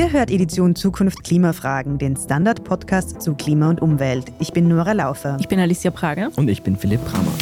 Ihr hört Edition Zukunft Klimafragen, den Standard-Podcast zu Klima und Umwelt. Ich bin Nora Laufer. Ich bin Alicia Prager. Und ich bin Philipp Bramer.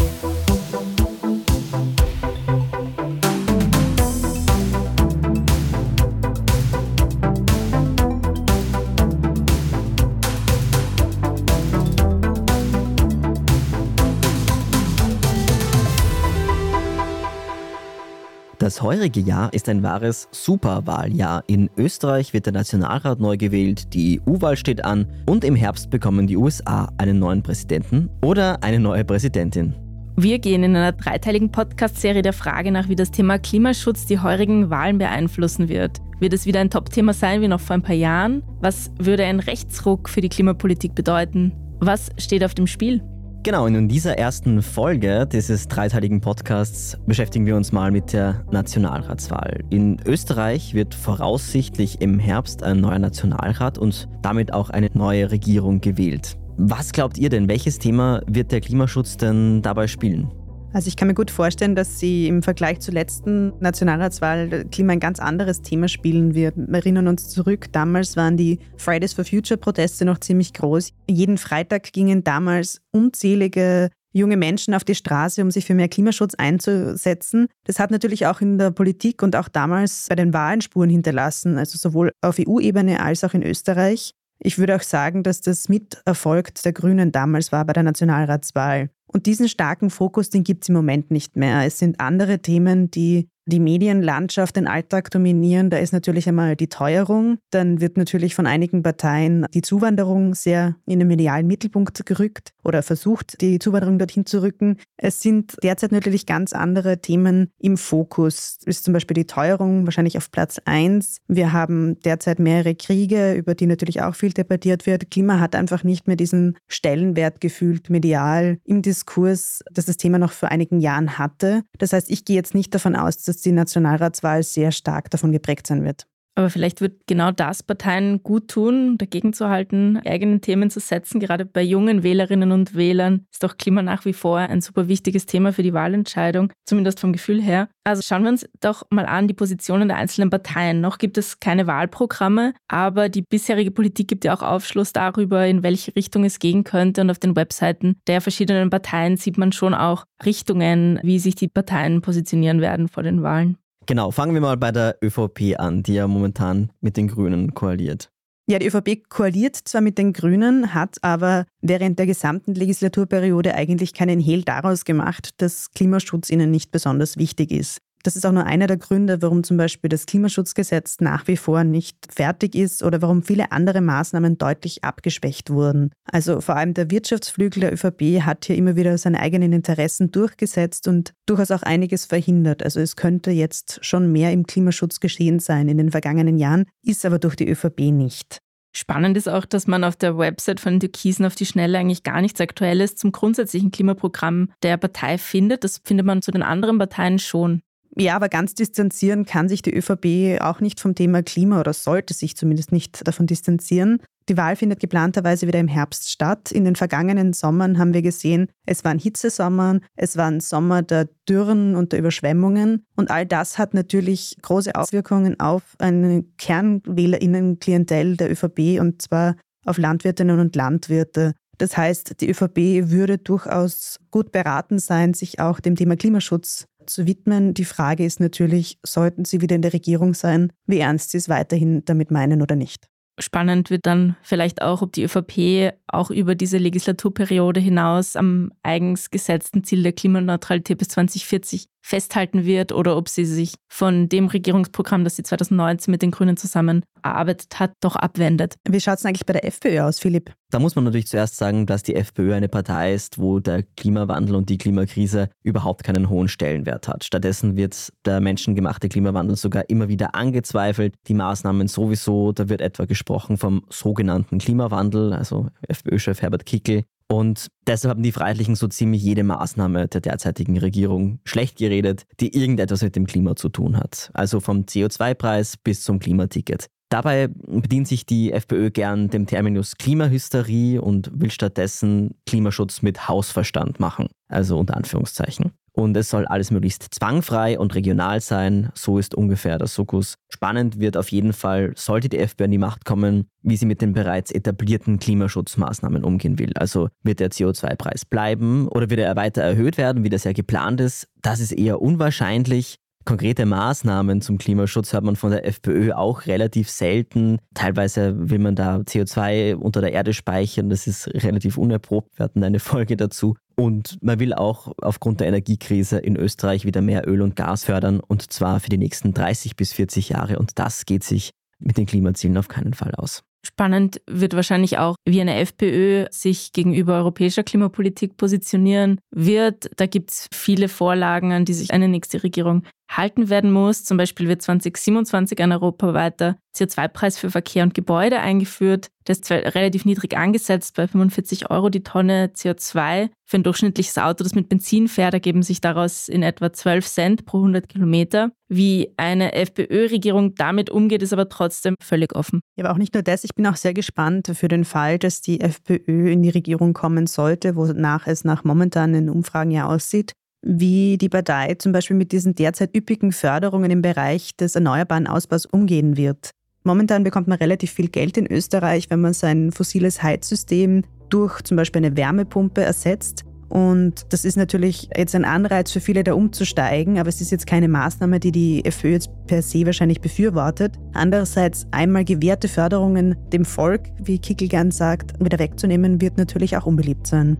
Das heurige Jahr ist ein wahres Superwahljahr. In Österreich wird der Nationalrat neu gewählt, die EU-Wahl steht an und im Herbst bekommen die USA einen neuen Präsidenten oder eine neue Präsidentin. Wir gehen in einer dreiteiligen Podcast-Serie der Frage nach, wie das Thema Klimaschutz die heurigen Wahlen beeinflussen wird. Wird es wieder ein Top-Thema sein wie noch vor ein paar Jahren? Was würde ein Rechtsruck für die Klimapolitik bedeuten? Was steht auf dem Spiel? Genau, und in dieser ersten Folge dieses dreiteiligen Podcasts beschäftigen wir uns mal mit der Nationalratswahl. In Österreich wird voraussichtlich im Herbst ein neuer Nationalrat und damit auch eine neue Regierung gewählt. Was glaubt ihr denn, welches Thema wird der Klimaschutz denn dabei spielen? Also ich kann mir gut vorstellen, dass sie im Vergleich zur letzten Nationalratswahl Klima ein ganz anderes Thema spielen wird. Wir erinnern uns zurück, damals waren die Fridays for Future Proteste noch ziemlich groß. Jeden Freitag gingen damals unzählige junge Menschen auf die Straße, um sich für mehr Klimaschutz einzusetzen. Das hat natürlich auch in der Politik und auch damals bei den Wahlen Spuren hinterlassen, also sowohl auf EU-Ebene als auch in Österreich. Ich würde auch sagen, dass das Miterfolg der Grünen damals war bei der Nationalratswahl. Und diesen starken Fokus, den gibt es im Moment nicht mehr. Es sind andere Themen, die die Medienlandschaft, den Alltag dominieren. Da ist natürlich einmal die Teuerung. Dann wird natürlich von einigen Parteien die Zuwanderung sehr in den medialen Mittelpunkt gerückt oder versucht, die Zuwanderung dorthin zu rücken. Es sind derzeit natürlich ganz andere Themen im Fokus. Ist zum Beispiel die Teuerung wahrscheinlich auf Platz eins. Wir haben derzeit mehrere Kriege, über die natürlich auch viel debattiert wird. Klima hat einfach nicht mehr diesen Stellenwert gefühlt medial im Diskurs, das das Thema noch vor einigen Jahren hatte. Das heißt, ich gehe jetzt nicht davon aus, dass die Nationalratswahl sehr stark davon geprägt sein wird. Aber vielleicht wird genau das Parteien gut tun, dagegen zu halten, eigene Themen zu setzen. Gerade bei jungen Wählerinnen und Wählern ist doch Klima nach wie vor ein super wichtiges Thema für die Wahlentscheidung, zumindest vom Gefühl her. Also schauen wir uns doch mal an die Positionen der einzelnen Parteien. Noch gibt es keine Wahlprogramme, aber die bisherige Politik gibt ja auch Aufschluss darüber, in welche Richtung es gehen könnte. Und auf den Webseiten der verschiedenen Parteien sieht man schon auch Richtungen, wie sich die Parteien positionieren werden vor den Wahlen. Genau, fangen wir mal bei der ÖVP an, die ja momentan mit den Grünen koaliert. Ja, die ÖVP koaliert zwar mit den Grünen, hat aber während der gesamten Legislaturperiode eigentlich keinen Hehl daraus gemacht, dass Klimaschutz ihnen nicht besonders wichtig ist. Das ist auch nur einer der Gründe, warum zum Beispiel das Klimaschutzgesetz nach wie vor nicht fertig ist oder warum viele andere Maßnahmen deutlich abgeschwächt wurden. Also vor allem der Wirtschaftsflügel der ÖVP hat hier immer wieder seine eigenen Interessen durchgesetzt und durchaus auch einiges verhindert. Also es könnte jetzt schon mehr im Klimaschutz geschehen sein in den vergangenen Jahren, ist aber durch die ÖVP nicht. Spannend ist auch, dass man auf der Website von Türkisen auf die Schnelle eigentlich gar nichts Aktuelles zum grundsätzlichen Klimaprogramm der Partei findet. Das findet man zu den anderen Parteien schon. Ja, aber ganz distanzieren kann sich die ÖVP auch nicht vom Thema Klima oder sollte sich zumindest nicht davon distanzieren. Die Wahl findet geplanterweise wieder im Herbst statt. In den vergangenen Sommern haben wir gesehen, es waren Hitzesommern, es waren Sommer der Dürren und der Überschwemmungen. Und all das hat natürlich große Auswirkungen auf eine Kernwählerinnenklientel der ÖVP und zwar auf Landwirtinnen und Landwirte. Das heißt, die ÖVP würde durchaus gut beraten sein, sich auch dem Thema Klimaschutz zu widmen. Die Frage ist natürlich, sollten Sie wieder in der Regierung sein, wie ernst Sie es weiterhin damit meinen oder nicht. Spannend wird dann vielleicht auch, ob die ÖVP auch über diese Legislaturperiode hinaus am eigens gesetzten Ziel der Klimaneutralität bis 2040 festhalten wird oder ob sie sich von dem Regierungsprogramm, das sie 2019 mit den Grünen zusammen erarbeitet hat, doch abwendet. Wie schaut es eigentlich bei der FPÖ aus, Philipp? Da muss man natürlich zuerst sagen, dass die FPÖ eine Partei ist, wo der Klimawandel und die Klimakrise überhaupt keinen hohen Stellenwert hat. Stattdessen wird der menschengemachte Klimawandel sogar immer wieder angezweifelt. Die Maßnahmen sowieso, da wird etwa gesprochen vom sogenannten Klimawandel, also FPÖ-Chef Herbert Kickel und deshalb haben die Freiheitlichen so ziemlich jede Maßnahme der derzeitigen Regierung schlecht geredet, die irgendetwas mit dem Klima zu tun hat. Also vom CO2-Preis bis zum Klimaticket. Dabei bedient sich die FPÖ gern dem Terminus Klimahysterie und will stattdessen Klimaschutz mit Hausverstand machen. Also unter Anführungszeichen. Und es soll alles möglichst zwangfrei und regional sein. So ist ungefähr der Sukkus. Spannend wird auf jeden Fall, sollte die FPÖ an die Macht kommen, wie sie mit den bereits etablierten Klimaschutzmaßnahmen umgehen will. Also wird der CO2-Preis bleiben oder wird er weiter erhöht werden, wie das ja geplant ist? Das ist eher unwahrscheinlich. Konkrete Maßnahmen zum Klimaschutz hört man von der FPÖ auch relativ selten. Teilweise will man da CO2 unter der Erde speichern. Das ist relativ unerprobt. Wir hatten eine Folge dazu. Und man will auch aufgrund der Energiekrise in Österreich wieder mehr Öl und Gas fördern und zwar für die nächsten 30 bis 40 Jahre. Und das geht sich mit den Klimazielen auf keinen Fall aus. Spannend wird wahrscheinlich auch, wie eine FPÖ sich gegenüber europäischer Klimapolitik positionieren wird. Da gibt es viele Vorlagen, an die sich eine nächste Regierung halten werden muss. Zum Beispiel wird 2027 ein europaweiter CO2-Preis für Verkehr und Gebäude eingeführt. Der ist relativ niedrig angesetzt, bei 45 Euro die Tonne CO2. Für ein durchschnittliches Auto, das mit Benzin fährt, ergeben sich daraus in etwa 12 Cent pro 100 Kilometer. Wie eine FPÖ-Regierung damit umgeht, ist aber trotzdem völlig offen. Ja, aber auch nicht nur das. Ich bin auch sehr gespannt für den Fall, dass die FPÖ in die Regierung kommen sollte, wonach es nach momentanen Umfragen ja aussieht wie die Partei zum Beispiel mit diesen derzeit üppigen Förderungen im Bereich des erneuerbaren Ausbaus umgehen wird. Momentan bekommt man relativ viel Geld in Österreich, wenn man sein fossiles Heizsystem durch zum Beispiel eine Wärmepumpe ersetzt. Und das ist natürlich jetzt ein Anreiz für viele, da umzusteigen, aber es ist jetzt keine Maßnahme, die die FÖ jetzt per se wahrscheinlich befürwortet. Andererseits einmal gewährte Förderungen dem Volk, wie Kickel gern sagt, wieder wegzunehmen, wird natürlich auch unbeliebt sein.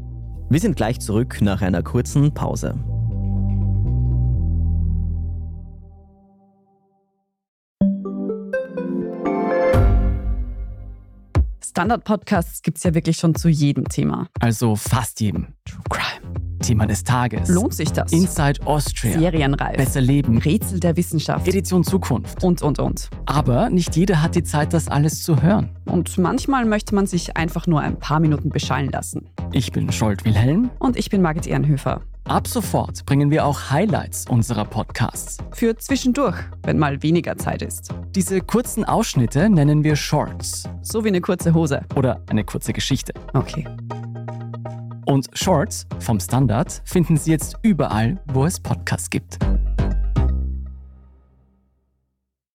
Wir sind gleich zurück nach einer kurzen Pause. Standard-Podcasts gibt es ja wirklich schon zu jedem Thema. Also fast jedem. True Crime. Thema des Tages. Lohnt sich das? Inside Austria. Serienreif. Besser leben. Rätsel der Wissenschaft. Edition Zukunft. Und, und, und. Aber nicht jeder hat die Zeit, das alles zu hören. Und manchmal möchte man sich einfach nur ein paar Minuten beschallen lassen. Ich bin Scholt Wilhelm. Und ich bin Margit Ehrenhöfer. Ab sofort bringen wir auch Highlights unserer Podcasts. Für zwischendurch, wenn mal weniger Zeit ist. Diese kurzen Ausschnitte nennen wir Shorts. So wie eine kurze Hose. Oder eine kurze Geschichte. Okay. Und Shorts vom Standard finden Sie jetzt überall, wo es Podcasts gibt.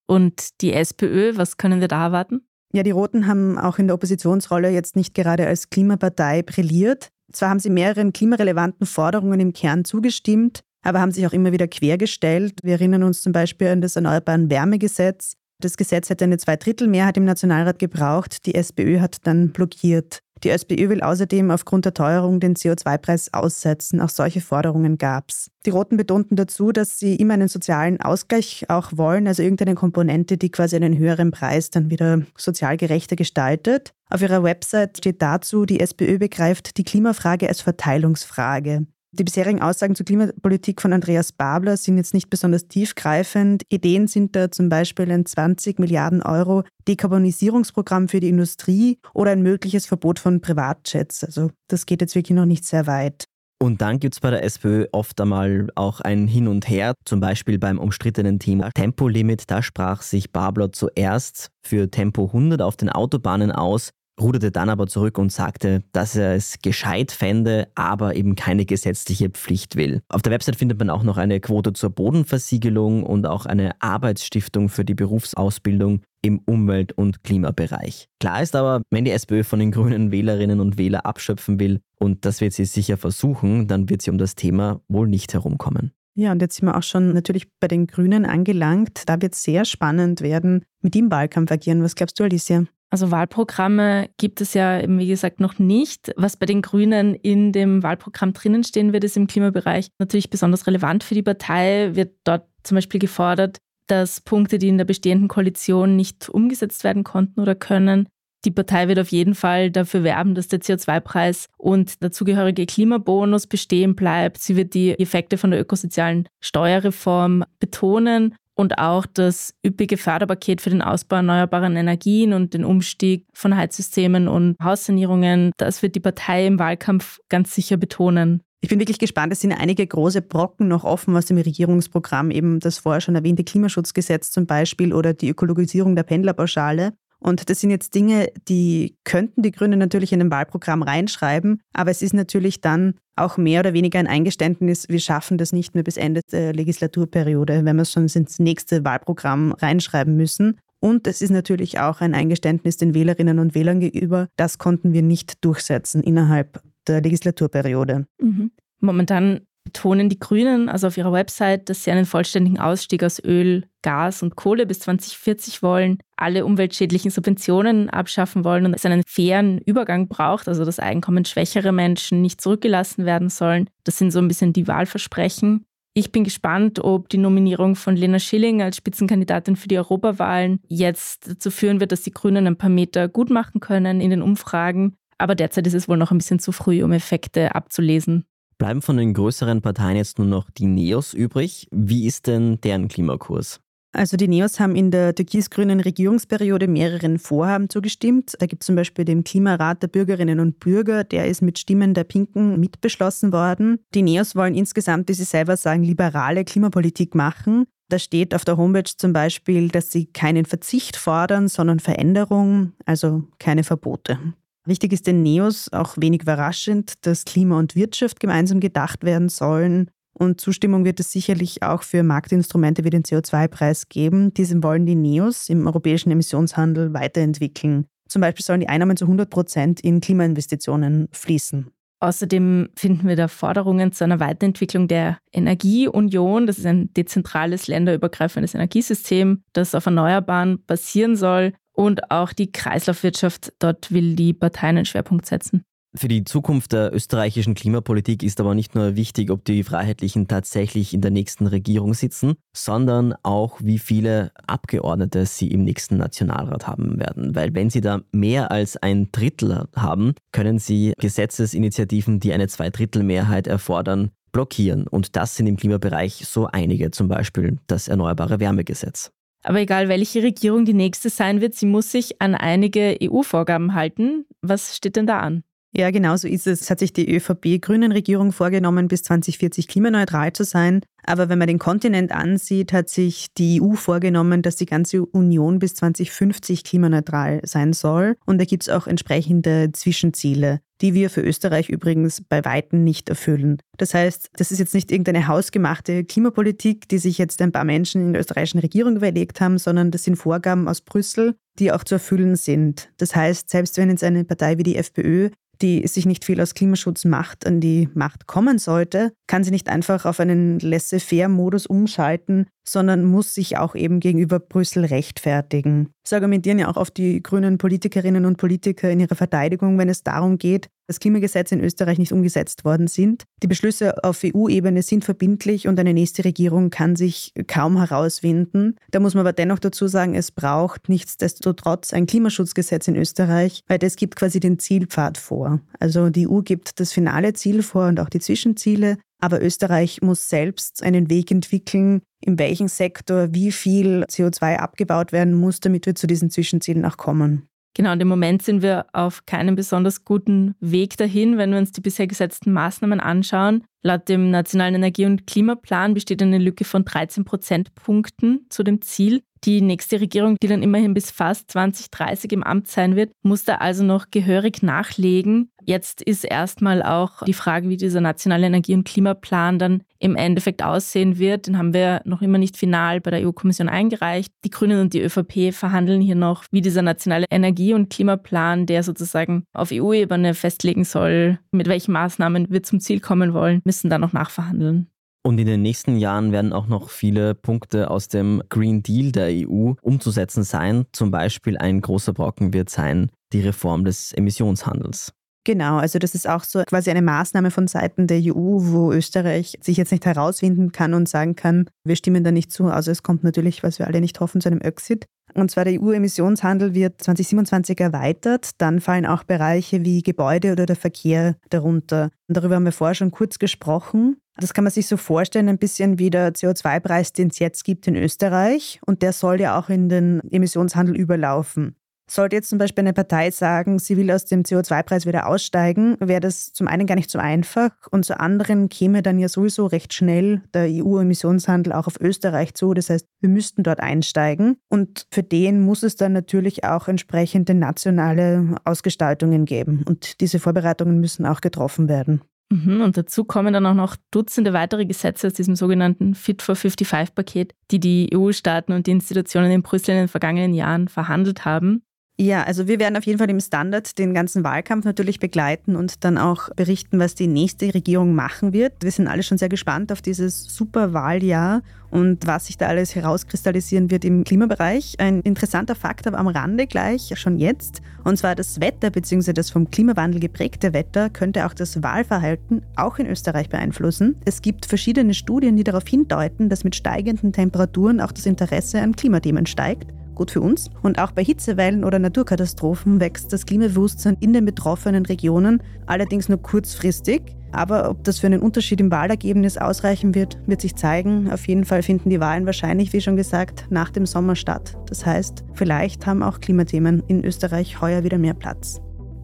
Und die SPÖ, was können wir da erwarten? Ja, die Roten haben auch in der Oppositionsrolle jetzt nicht gerade als Klimapartei brilliert. Zwar haben sie mehreren klimarelevanten Forderungen im Kern zugestimmt, aber haben sich auch immer wieder quergestellt. Wir erinnern uns zum Beispiel an das Erneuerbaren Wärmegesetz. Das Gesetz hätte eine Zweidrittelmehrheit im Nationalrat gebraucht. Die SPÖ hat dann blockiert. Die SPÖ will außerdem aufgrund der Teuerung den CO2-Preis aussetzen. Auch solche Forderungen gab es. Die Roten betonten dazu, dass sie immer einen sozialen Ausgleich auch wollen, also irgendeine Komponente, die quasi einen höheren Preis dann wieder sozial gerechter gestaltet. Auf ihrer Website steht dazu, die SPÖ begreift die Klimafrage als Verteilungsfrage. Die bisherigen Aussagen zur Klimapolitik von Andreas Babler sind jetzt nicht besonders tiefgreifend. Ideen sind da zum Beispiel ein 20 Milliarden Euro Dekarbonisierungsprogramm für die Industrie oder ein mögliches Verbot von Privatjets. Also das geht jetzt wirklich noch nicht sehr weit. Und dann gibt es bei der SPÖ oft einmal auch ein Hin und Her, zum Beispiel beim umstrittenen Thema Tempolimit. Da sprach sich Babler zuerst für Tempo 100 auf den Autobahnen aus ruderte dann aber zurück und sagte, dass er es gescheit fände, aber eben keine gesetzliche Pflicht will. Auf der Website findet man auch noch eine Quote zur Bodenversiegelung und auch eine Arbeitsstiftung für die Berufsausbildung im Umwelt- und Klimabereich. Klar ist aber, wenn die SPÖ von den grünen Wählerinnen und Wählern abschöpfen will, und das wird sie sicher versuchen, dann wird sie um das Thema wohl nicht herumkommen. Ja, und jetzt sind wir auch schon natürlich bei den Grünen angelangt. Da wird es sehr spannend werden, mit dem Wahlkampf agieren. Was glaubst du, Alicia? Also Wahlprogramme gibt es ja, wie gesagt, noch nicht. Was bei den Grünen in dem Wahlprogramm drinnen stehen wird, ist im Klimabereich natürlich besonders relevant für die Partei. Wird dort zum Beispiel gefordert, dass Punkte, die in der bestehenden Koalition nicht umgesetzt werden konnten oder können, die Partei wird auf jeden Fall dafür werben, dass der CO2-Preis und der zugehörige Klimabonus bestehen bleibt. Sie wird die Effekte von der ökosozialen Steuerreform betonen und auch das üppige Förderpaket für den Ausbau erneuerbaren Energien und den Umstieg von Heizsystemen und Haussanierungen, das wird die Partei im Wahlkampf ganz sicher betonen. Ich bin wirklich gespannt. Es sind einige große Brocken noch offen aus dem Regierungsprogramm, eben das vorher schon erwähnte Klimaschutzgesetz zum Beispiel oder die Ökologisierung der Pendlerpauschale. Und das sind jetzt Dinge, die könnten die Grünen natürlich in ein Wahlprogramm reinschreiben, aber es ist natürlich dann auch mehr oder weniger ein Eingeständnis, wir schaffen das nicht mehr bis Ende der Legislaturperiode, wenn wir es schon ins nächste Wahlprogramm reinschreiben müssen. Und es ist natürlich auch ein Eingeständnis den Wählerinnen und Wählern gegenüber, das konnten wir nicht durchsetzen innerhalb der Legislaturperiode. Mhm. Momentan betonen die Grünen also auf ihrer Website, dass sie einen vollständigen Ausstieg aus Öl, Gas und Kohle bis 2040 wollen, alle umweltschädlichen Subventionen abschaffen wollen und es einen fairen Übergang braucht, also dass einkommensschwächere Menschen nicht zurückgelassen werden sollen. Das sind so ein bisschen die Wahlversprechen. Ich bin gespannt, ob die Nominierung von Lena Schilling als Spitzenkandidatin für die Europawahlen jetzt dazu führen wird, dass die Grünen ein paar Meter gut machen können in den Umfragen. Aber derzeit ist es wohl noch ein bisschen zu früh, um Effekte abzulesen. Bleiben von den größeren Parteien jetzt nur noch die Neos übrig. Wie ist denn deren Klimakurs? Also die Neos haben in der türkis-grünen Regierungsperiode mehreren Vorhaben zugestimmt. Da gibt es zum Beispiel den Klimarat der Bürgerinnen und Bürger, der ist mit Stimmen der Pinken mitbeschlossen worden. Die Neos wollen insgesamt, wie sie selber sagen, liberale Klimapolitik machen. Da steht auf der Homepage zum Beispiel, dass sie keinen Verzicht fordern, sondern Veränderung, also keine Verbote. Wichtig ist den Neos auch wenig überraschend, dass Klima und Wirtschaft gemeinsam gedacht werden sollen. Und Zustimmung wird es sicherlich auch für Marktinstrumente wie den CO2-Preis geben. Diese wollen die Neos im europäischen Emissionshandel weiterentwickeln. Zum Beispiel sollen die Einnahmen zu 100 Prozent in Klimainvestitionen fließen. Außerdem finden wir da Forderungen zu einer Weiterentwicklung der Energieunion. Das ist ein dezentrales, länderübergreifendes Energiesystem, das auf Erneuerbaren basieren soll. Und auch die Kreislaufwirtschaft, dort will die Partei einen Schwerpunkt setzen. Für die Zukunft der österreichischen Klimapolitik ist aber nicht nur wichtig, ob die Freiheitlichen tatsächlich in der nächsten Regierung sitzen, sondern auch, wie viele Abgeordnete sie im nächsten Nationalrat haben werden. Weil wenn sie da mehr als ein Drittel haben, können sie Gesetzesinitiativen, die eine Zweidrittelmehrheit erfordern, blockieren. Und das sind im Klimabereich so einige, zum Beispiel das Erneuerbare Wärmegesetz. Aber egal, welche Regierung die nächste sein wird, sie muss sich an einige EU-Vorgaben halten. Was steht denn da an? Ja, genau so ist es. Es hat sich die ÖVP-Grünen-Regierung vorgenommen, bis 2040 klimaneutral zu sein. Aber wenn man den Kontinent ansieht, hat sich die EU vorgenommen, dass die ganze Union bis 2050 klimaneutral sein soll. Und da gibt es auch entsprechende Zwischenziele, die wir für Österreich übrigens bei Weitem nicht erfüllen. Das heißt, das ist jetzt nicht irgendeine hausgemachte Klimapolitik, die sich jetzt ein paar Menschen in der österreichischen Regierung überlegt haben, sondern das sind Vorgaben aus Brüssel, die auch zu erfüllen sind. Das heißt, selbst wenn jetzt eine Partei wie die FPÖ die sich nicht viel aus Klimaschutz macht, an die Macht kommen sollte, kann sie nicht einfach auf einen laissez-faire-Modus umschalten, sondern muss sich auch eben gegenüber Brüssel rechtfertigen. Das argumentieren ja auch oft die grünen Politikerinnen und Politiker in ihrer Verteidigung, wenn es darum geht, dass Klimagesetze in Österreich nicht umgesetzt worden sind. Die Beschlüsse auf EU-Ebene sind verbindlich und eine nächste Regierung kann sich kaum herauswinden. Da muss man aber dennoch dazu sagen, es braucht nichtsdestotrotz ein Klimaschutzgesetz in Österreich, weil das gibt quasi den Zielpfad vor. Also die EU gibt das finale Ziel vor und auch die Zwischenziele. Aber Österreich muss selbst einen Weg entwickeln, in welchem Sektor wie viel CO2 abgebaut werden muss, damit wir zu diesen Zwischenzielen auch kommen. Genau, und im Moment sind wir auf keinem besonders guten Weg dahin, wenn wir uns die bisher gesetzten Maßnahmen anschauen. Laut dem Nationalen Energie- und Klimaplan besteht eine Lücke von 13 Prozentpunkten zu dem Ziel. Die nächste Regierung, die dann immerhin bis fast 2030 im Amt sein wird, muss da also noch gehörig nachlegen. Jetzt ist erstmal auch die Frage, wie dieser nationale Energie- und Klimaplan dann im Endeffekt aussehen wird. Den haben wir noch immer nicht final bei der EU-Kommission eingereicht. Die Grünen und die ÖVP verhandeln hier noch, wie dieser nationale Energie- und Klimaplan, der sozusagen auf EU-Ebene festlegen soll, mit welchen Maßnahmen wir zum Ziel kommen wollen, müssen da noch nachverhandeln. Und in den nächsten Jahren werden auch noch viele Punkte aus dem Green Deal der EU umzusetzen sein. Zum Beispiel ein großer Brocken wird sein die Reform des Emissionshandels. Genau, also das ist auch so quasi eine Maßnahme von Seiten der EU, wo Österreich sich jetzt nicht herausfinden kann und sagen kann, wir stimmen da nicht zu. Also es kommt natürlich, was wir alle nicht hoffen, zu einem Exit. Und zwar der EU-Emissionshandel wird 2027 erweitert. Dann fallen auch Bereiche wie Gebäude oder der Verkehr darunter. Und darüber haben wir vorher schon kurz gesprochen. Das kann man sich so vorstellen, ein bisschen wie der CO2-Preis, den es jetzt gibt in Österreich. Und der soll ja auch in den Emissionshandel überlaufen. Sollte jetzt zum Beispiel eine Partei sagen, sie will aus dem CO2-Preis wieder aussteigen, wäre das zum einen gar nicht so einfach und zum anderen käme dann ja sowieso recht schnell der EU-Emissionshandel auch auf Österreich zu. Das heißt, wir müssten dort einsteigen und für den muss es dann natürlich auch entsprechende nationale Ausgestaltungen geben und diese Vorbereitungen müssen auch getroffen werden. Mhm, und dazu kommen dann auch noch Dutzende weitere Gesetze aus diesem sogenannten Fit for 55-Paket, die die EU-Staaten und die Institutionen in Brüssel in den vergangenen Jahren verhandelt haben. Ja, also wir werden auf jeden Fall im Standard den ganzen Wahlkampf natürlich begleiten und dann auch berichten, was die nächste Regierung machen wird. Wir sind alle schon sehr gespannt auf dieses super Wahljahr und was sich da alles herauskristallisieren wird im Klimabereich. Ein interessanter Fakt aber am Rande gleich, schon jetzt, und zwar das Wetter bzw. das vom Klimawandel geprägte Wetter könnte auch das Wahlverhalten auch in Österreich beeinflussen. Es gibt verschiedene Studien, die darauf hindeuten, dass mit steigenden Temperaturen auch das Interesse an Klimathemen steigt gut für uns. Und auch bei Hitzewellen oder Naturkatastrophen wächst das Klimabewusstsein in den betroffenen Regionen, allerdings nur kurzfristig. Aber ob das für einen Unterschied im Wahlergebnis ausreichen wird, wird sich zeigen. Auf jeden Fall finden die Wahlen wahrscheinlich, wie schon gesagt, nach dem Sommer statt. Das heißt, vielleicht haben auch Klimathemen in Österreich heuer wieder mehr Platz.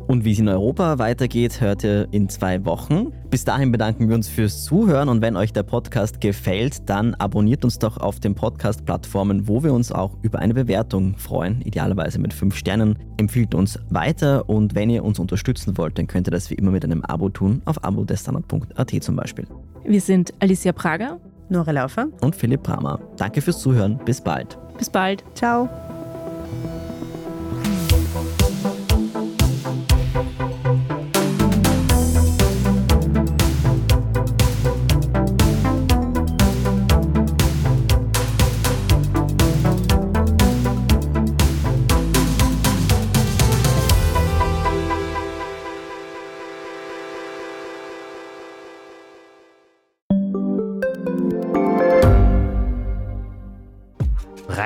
Und wie es in Europa weitergeht, hört ihr in zwei Wochen. Bis dahin bedanken wir uns fürs Zuhören und wenn euch der Podcast gefällt, dann abonniert uns doch auf den Podcast-Plattformen, wo wir uns auch über eine Bewertung freuen, idealerweise mit fünf Sternen. Empfiehlt uns weiter und wenn ihr uns unterstützen wollt, dann könnt ihr das wie immer mit einem Abo tun, auf abodestandard.at zum Beispiel. Wir sind Alicia Prager, Nora Laufer und Philipp Bramer. Danke fürs Zuhören. Bis bald. Bis bald. Ciao.